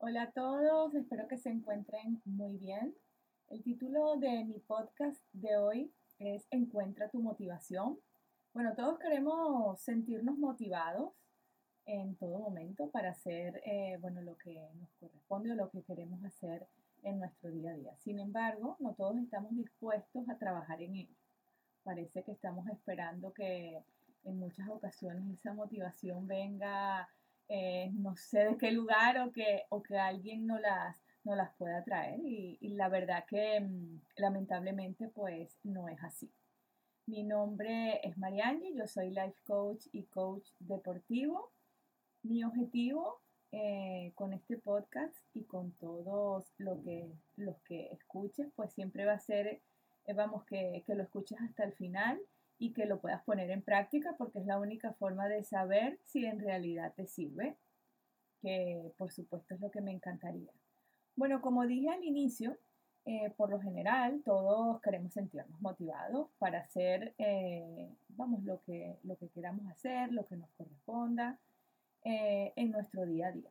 Hola a todos, espero que se encuentren muy bien. El título de mi podcast de hoy es Encuentra tu motivación. Bueno, todos queremos sentirnos motivados en todo momento para hacer eh, bueno, lo que nos corresponde o lo que queremos hacer en nuestro día a día. Sin embargo, no todos estamos dispuestos a trabajar en ello. Parece que estamos esperando que en muchas ocasiones esa motivación venga eh, no sé de qué lugar o que, o que alguien no las, no las pueda traer y, la verdad que mm, lamentablemente pues no es así. Mi nombre es Marianne, yo soy life coach y coach deportivo. Mi objetivo eh, con este podcast y con todos lo que, los que escuchen pues siempre va a ser, eh, vamos, que, que lo escuches hasta el final y que lo puedas poner en práctica porque es la única forma de saber si en realidad te sirve, que por supuesto es lo que me encantaría. Bueno, como dije al inicio, eh, por lo general todos queremos sentirnos motivados para hacer, eh, vamos, lo que, lo que queramos hacer, lo que nos corresponda eh, en nuestro día a día.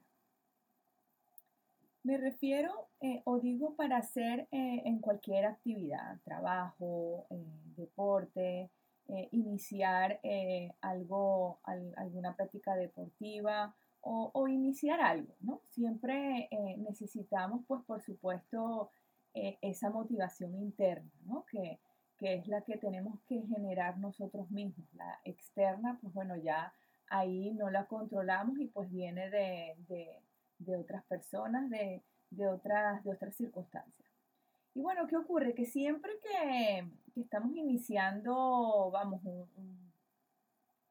Me refiero o digo para hacer en cualquier actividad, trabajo, deporte, eh, iniciar eh, algo, alguna práctica deportiva o, iniciar algo, ¿no? Siempre eh, necesitamos, pues, por supuesto, esa motivación interna, ¿no? Que, es la que tenemos que generar nosotros mismos. La externa, pues bueno, ya ahí no la controlamos y pues viene de, otras personas, de, otras, de otras circunstancias. Y bueno, ¿qué ocurre? Que siempre que, estamos iniciando, vamos,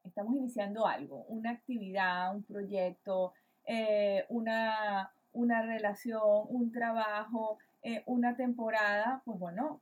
estamos iniciando algo, una actividad, un proyecto, eh, una, relación, un trabajo, eh, una temporada, pues bueno,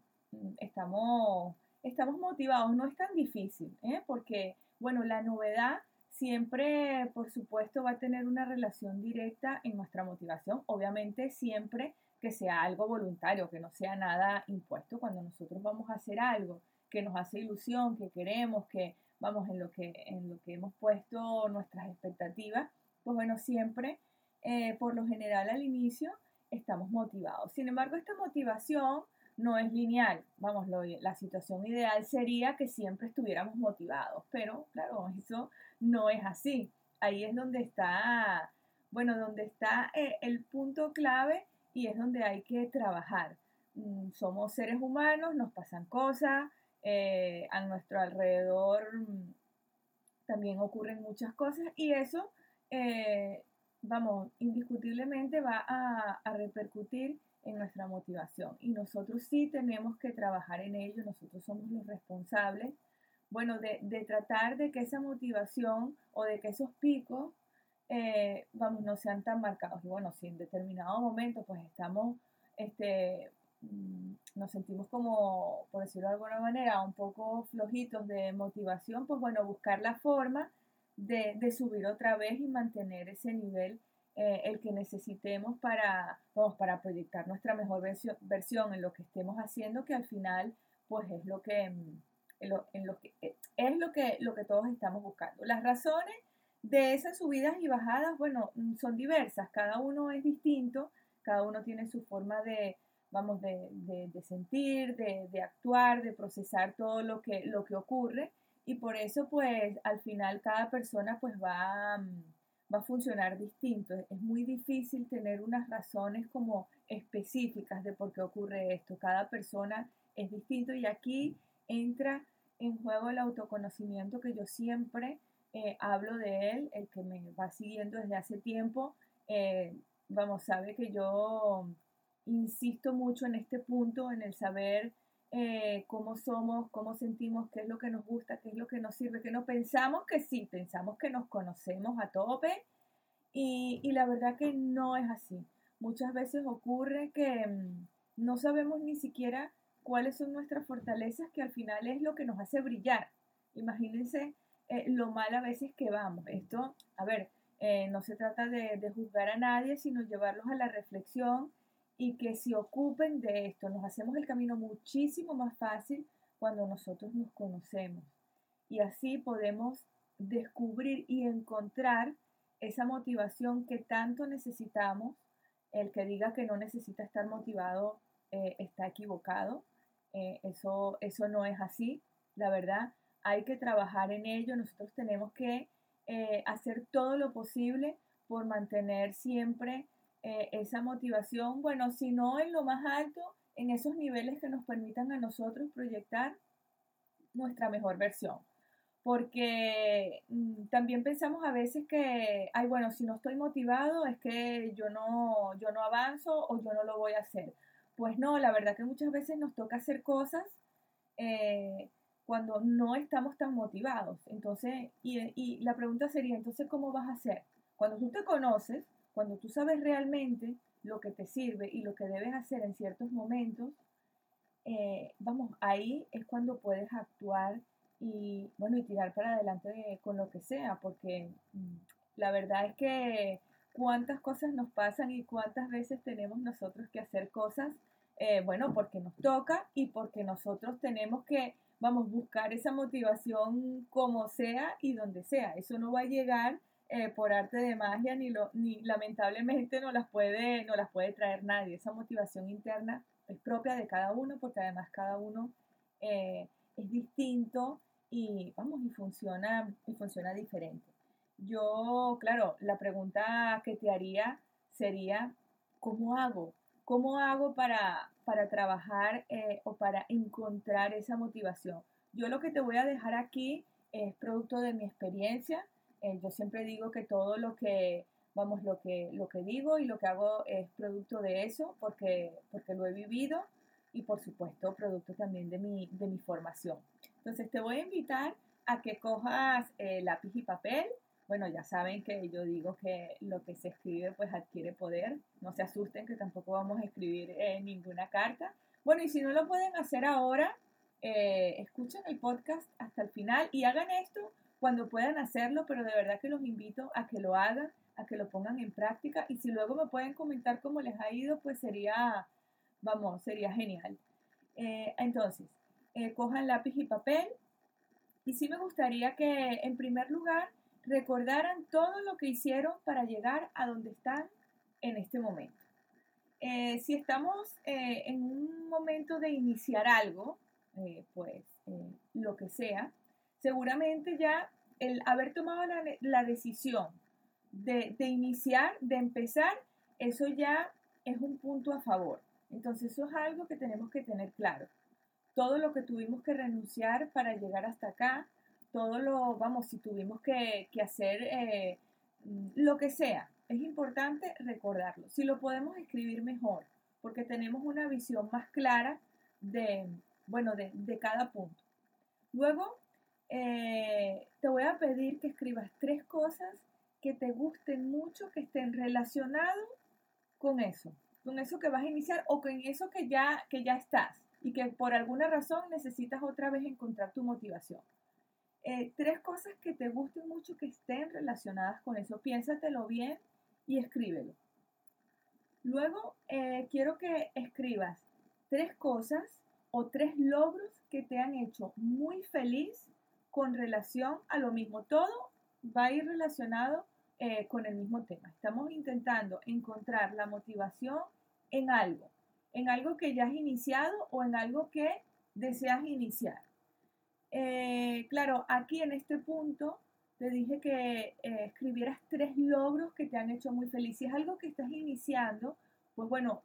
estamos, estamos motivados. No es tan difícil, ¿eh? porque, bueno, la novedad siempre, por supuesto, va a tener una relación directa en nuestra motivación. Obviamente, siempre que sea algo voluntario, que no sea nada impuesto cuando nosotros vamos a hacer algo que nos hace ilusión, que queremos, que vamos en lo que, en lo que hemos puesto nuestras expectativas, pues bueno, siempre, eh, por lo general al inicio, estamos motivados. Sin embargo, esta motivación no es lineal. Vamos, la situación ideal sería que siempre estuviéramos motivados, pero claro, eso no es así. Ahí es donde está, bueno, donde está eh, el punto clave y es donde hay que trabajar. Mm, somos seres humanos, nos pasan cosas, eh, a nuestro alrededor mm, también ocurren muchas cosas y eso, eh, vamos, indiscutiblemente va a, repercutir en nuestra motivación y nosotros sí tenemos que trabajar en ello, nosotros somos los responsables, bueno, de, de tratar de que esa motivación o de que esos picos eh, vamos, no sean tan marcados. Y bueno, si en determinado momento pues estamos, este, mm, nos sentimos como, por decirlo de alguna manera, un poco flojitos de motivación, pues bueno, buscar la forma de, subir otra vez y mantener ese nivel eh, el que necesitemos para, vamos, para proyectar nuestra mejor versión, versión, en lo que estemos haciendo, que al final pues es lo que, mm, en lo, en lo que es lo que, lo que todos estamos buscando. Las razones de esas subidas y bajadas, bueno, mm, son diversas, cada uno es distinto, cada uno tiene su forma de, vamos, de, sentir, de, actuar, de procesar todo lo que, lo que ocurre y por eso pues al final cada persona pues va, mm, va a funcionar distinto. Es muy difícil tener unas razones como específicas de por qué ocurre esto. Cada persona es distinto y aquí entra en juego el autoconocimiento que yo siempre eh, hablo de él, el que me va siguiendo desde hace tiempo, eh, vamos, sabe que yo insisto mucho en este punto, en el saber eh, cómo somos, cómo sentimos, qué es lo que nos gusta, qué es lo que nos sirve, que no pensamos que sí, pensamos que nos conocemos a tope y, y la verdad que no es así. Muchas veces ocurre que mm, no sabemos ni siquiera cuáles son nuestras fortalezas, que al final es lo que nos hace brillar. Imagínense eh, lo mal a veces que vamos. Esto, a ver, eh, no se trata de, juzgar a nadie, sino llevarlos a la reflexión y que se ocupen de esto. Nos hacemos el camino muchísimo más fácil cuando nosotros nos conocemos. Y así podemos descubrir y encontrar esa motivación que tanto necesitamos El que diga que no necesita estar motivado eh, está equivocado. Eso, eso no es así, la verdad. Hay que trabajar en ello. Nosotros tenemos que eh, hacer todo lo posible por mantener siempre esa motivación. Bueno, si no en lo más alto, en esos niveles que nos permitan a nosotros proyectar nuestra mejor versión porque mm, también pensamos a veces que, ay, bueno, si no estoy motivado es que yo no, yo no avanzo o yo no lo voy a hacer. Pues no, la verdad que muchas veces nos toca hacer cosas eh, cuando no estamos tan motivados. Entonces, y, la pregunta sería, entonces, ¿cómo vas a hacer? Cuando tú te conoces, cuando tú sabes realmente lo que te sirve y lo que debes hacer en ciertos momentos, eh, vamos, ahí es cuando puedes actuar y bueno, y tirar para adelante con lo que sea, porque mm, la verdad es que cuántas cosas nos pasan y cuántas veces tenemos nosotros que hacer cosas, eh, bueno, porque nos toca y porque nosotros tenemos que, vamos, buscar esa motivación como sea y donde sea. Eso no va a llegar eh, por arte de magia ni, lo, ni lamentablemente no las, puede, no las puede traer nadie. Esa motivación interna es propia de cada uno porque además cada uno eh, es distinto y vamos, y funciona, y funciona diferente. Yo, claro, la pregunta que te haría sería, ¿cómo hago? ¿Cómo hago para, para trabajar eh, o para encontrar esa motivación? Yo lo que te voy a dejar aquí es producto de mi experiencia. Eh, yo siempre digo que todo lo que, vamos, lo que, lo que digo y lo que hago es producto de eso porque, porque lo he vivido y por supuesto producto también de mi, de mi formación. Entonces te voy a invitar a que cojas eh, lápiz y papel. Bueno, ya saben que yo digo que lo que se escribe pues adquiere poder. No se asusten que tampoco vamos a escribir eh, ninguna carta. Bueno, y si no lo pueden hacer ahora, eh, escuchen el podcast hasta el final y hagan esto cuando puedan hacerlo, pero de verdad que los invito a que lo hagan, a que lo pongan en práctica y si luego me pueden comentar cómo les ha ido, pues sería, vamos, sería genial. entonces, eh, cojan lápiz y papel. Y sí me gustaría que en primer lugar recordaran todo lo que hicieron para llegar a donde están en este momento. Eh, si estamos eh, en un momento de iniciar algo, pues lo que sea, seguramente ya el haber tomado la, decisión de, de, iniciar, de empezar, eso ya es un punto a favor. Entonces eso es algo que tenemos que tener claro todo lo que tuvimos que renunciar para llegar hasta acá, todo lo, vamos, si tuvimos que, hacer eh, lo que sea, es importante recordarlo. Si lo podemos escribir mejor, porque tenemos una visión más clara de, bueno, de, cada punto. Luego, eh, te voy a pedir que escribas tres cosas que te gusten mucho, que estén relacionados con eso, con eso que vas a iniciar o con eso que ya, que ya estás y que por alguna razón necesitas otra vez encontrar tu motivación. Eh, tres cosas que te gusten mucho que estén relacionadas con eso. Piénsatelo bien y escríbelo. Luego, eh, quiero que escribas tres cosas o tres logros que te han hecho muy feliz con relación a lo mismo. Todo va a ir relacionado eh, con el mismo tema. Estamos intentando encontrar la motivación en algo en algo que ya has iniciado o en algo que deseas iniciar. Claro, aquí en este punto te dije que eh, escribieras tres logros que te han hecho muy feliz. Si es algo que estás iniciando, pues bueno,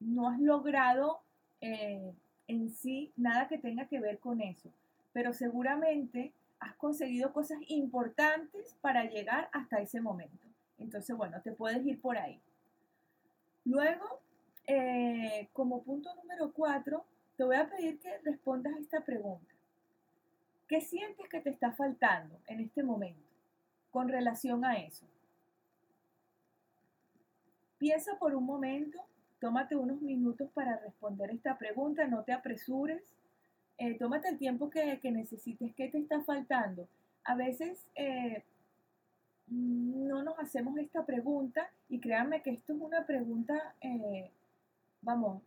no has logrado eh, en sí nada que tenga que ver con eso, pero seguramente has conseguido cosas importantes para llegar hasta ese momento. Entonces, bueno, te puedes ir por ahí. Luego, eh, como punto número cuatro, te voy a pedir que respondas a esta pregunta. ¿Qué sientes que te está faltando en este momento con relación a eso? Piensa por un momento, tómate unos minutos para responder esta pregunta, no te apresures, eh, tómate el tiempo que, necesites, ¿qué te está faltando? A veces eh, no nos hacemos esta pregunta y créanme que esto es una pregunta vamos,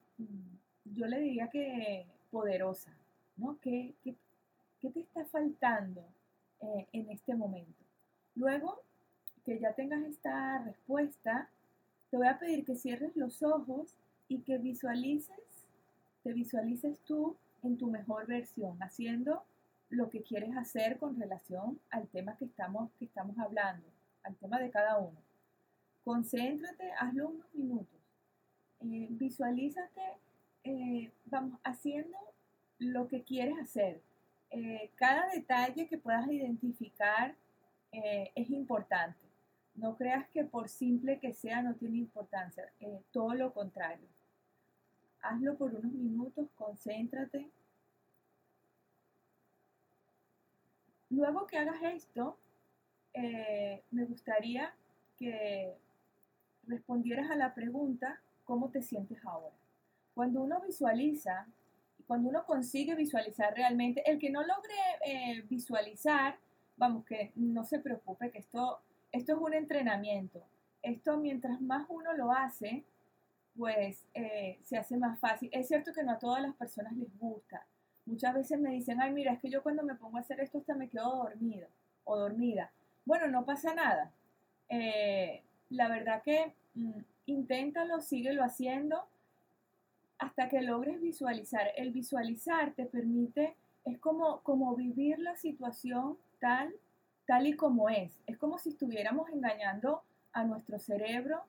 yo le diría que poderosa, ¿no? ¿Qué, te está faltando eh, en este momento? Luego que ya tengas esta respuesta, te voy a pedir que cierres los ojos y que visualices, te visualices tú en tu mejor versión, haciendo lo que quieres hacer con relación al tema que estamos, que estamos hablando, al tema de cada uno. Concéntrate, hazlo unos minutos. Eh, visualízate, eh, vamos, haciendo lo que quieres hacer. Eh, cada detalle que puedas identificar es importante. No creas que por simple que sea no tiene importancia, todo lo contrario. Hazlo por unos minutos, concéntrate Luego que hagas esto, eh, me gustaría que respondieras a la pregunta, ¿cómo te sientes ahora? Cuando uno visualiza, cuando uno consigue visualizar realmente, el que no logre eh, visualizar, vamos, que no se preocupe, que esto, esto es un entrenamiento. Esto mientras más uno lo hace, pues eh, se hace más fácil. Es cierto que no a todas las personas les gusta, Muchas veces me dicen, ay, mira, es que yo cuando me pongo a hacer esto hasta me quedo dormido o dormida. Bueno, no pasa nada. Eh, la verdad que mm, inténtalo, síguelo haciendo hasta que logres visualizar. El visualizar te permite, es como, como vivir la situación tal, tal y como es. Es como si estuviéramos engañando a nuestro cerebro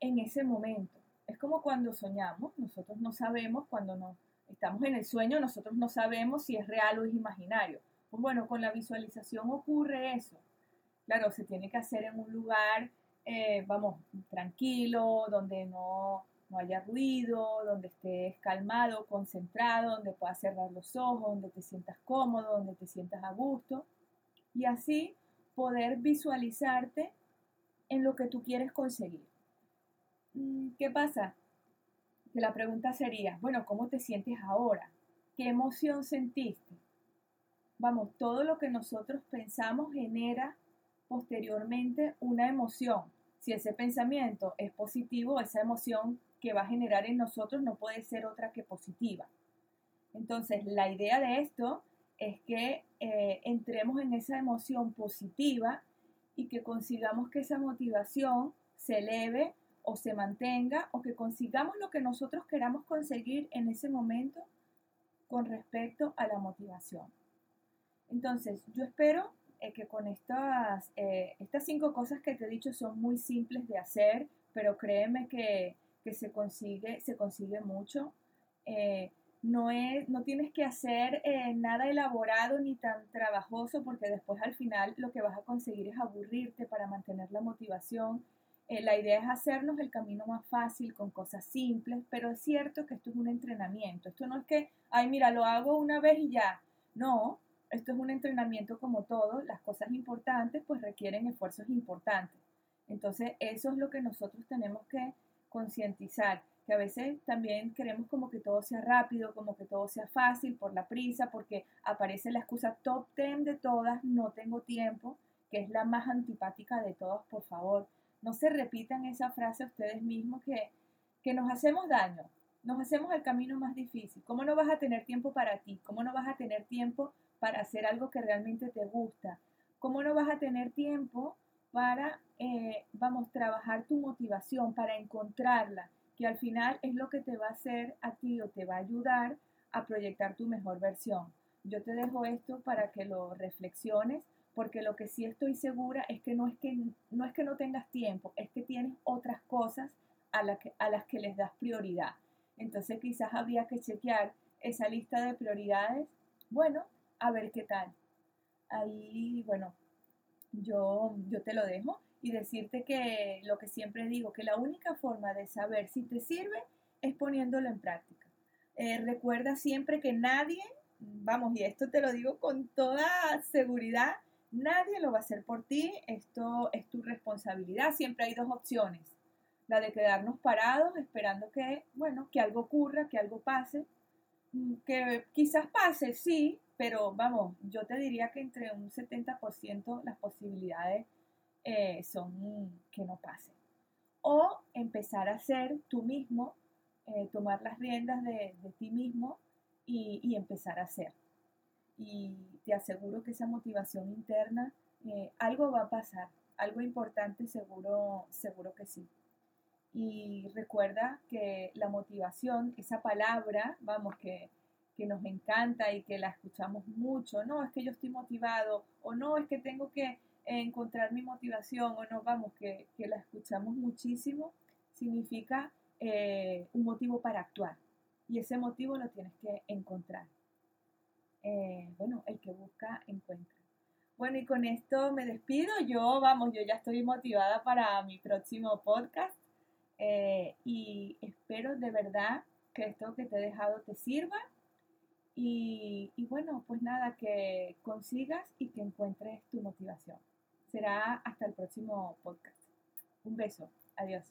en ese momento. Es como cuando soñamos, nosotros no sabemos cuando nos estamos en el sueño, nosotros no sabemos si es real o es imaginario. Pues bueno, con la visualización ocurre eso. Claro, se tiene que hacer en un lugar, eh, vamos, tranquilo, donde no, no haya ruido, donde estés calmado, concentrado, donde puedas cerrar los ojos, donde te sientas cómodo, donde te sientas a gusto. Y así poder visualizarte en lo que tú quieres conseguir. Mm, ¿Qué pasa? que la pregunta sería, bueno, ¿cómo te sientes ahora? ¿Qué emoción sentiste? Vamos, todo lo que nosotros pensamos genera posteriormente una emoción. Si ese pensamiento es positivo, esa emoción que va a generar en nosotros no puede ser otra que positiva. Entonces, la idea de esto es que eh, entremos en esa emoción positiva y que consigamos que esa motivación se eleve o se mantenga o que consigamos lo que nosotros queramos conseguir en ese momento con respecto a la motivación. Entonces, yo espero eh, que con estas, eh, estas cinco cosas que te he dicho son muy simples de hacer, pero créeme que, se, consigue, se consigue mucho. Eh, no, es, no tienes que hacer nada elaborado ni tan trabajoso porque después al final lo que vas a conseguir es aburrirte para mantener la motivación eh, la idea es hacernos el camino más fácil con cosas simples, pero es cierto que esto es un entrenamiento. Esto no es que, ay, mira, lo hago una vez y ya. No, esto es un entrenamiento como todo. Las cosas importantes pues requieren esfuerzos importantes. Entonces, eso es lo que nosotros tenemos que concientizar, que a veces también queremos como que todo sea rápido, como que todo sea fácil por la prisa, porque aparece la excusa top 10 de todas, no tengo tiempo, que es la más antipática de todas, por favor no se repitan esa frase ustedes mismos que, que nos hacemos daño, nos hacemos el camino más difícil. ¿Cómo no vas a tener tiempo para ti? ¿Cómo no vas a tener tiempo para hacer algo que realmente te gusta? ¿Cómo no vas a tener tiempo para, eh, vamos, trabajar tu motivación, para encontrarla? Que al final es lo que te va a hacer a ti o te va a ayudar a proyectar tu mejor versión. Yo te dejo esto para que lo reflexiones porque lo que sí estoy segura es que no es que no, es que no tengas tiempo, es que tienes otras cosas a, que, a las que les das prioridad. Entonces quizás habría que chequear esa lista de prioridades, bueno, a ver qué tal. Ahí, bueno, yo, yo te lo dejo y decirte que lo que siempre digo, que la única forma de saber si te sirve es poniéndolo en práctica. Eh, recuerda siempre que nadie, vamos, y esto te lo digo con toda seguridad, Nadie lo va a hacer por ti, esto es tu responsabilidad. Siempre hay dos opciones. La de quedarnos parados esperando que, bueno, que algo ocurra, que algo pase. Mm, que quizás pase, sí, pero vamos, yo te diría que entre un 70% las posibilidades eh, son que no pase. O empezar a hacer tú mismo, eh, tomar las riendas de, ti mismo y, y empezar a hacer y te aseguro que esa motivación interna, eh, algo va a pasar, algo importante seguro, seguro que sí. Y recuerda que la motivación, esa palabra, vamos, que, que nos encanta y que la escuchamos mucho, no, es que yo estoy motivado, o no, es que tengo que encontrar mi motivación, o no, vamos, que, que la escuchamos muchísimo, significa eh, un motivo para actuar. Y ese motivo lo tienes que encontrar. Eh, bueno, el que busca, encuentra. Bueno, y con esto me despido. Yo, vamos, yo ya estoy motivada para mi próximo podcast. Eh, y espero de verdad que esto que te he dejado te sirva. Y, bueno, pues nada, que consigas y que encuentres tu motivación. Será hasta el próximo podcast. Un beso. Adiós.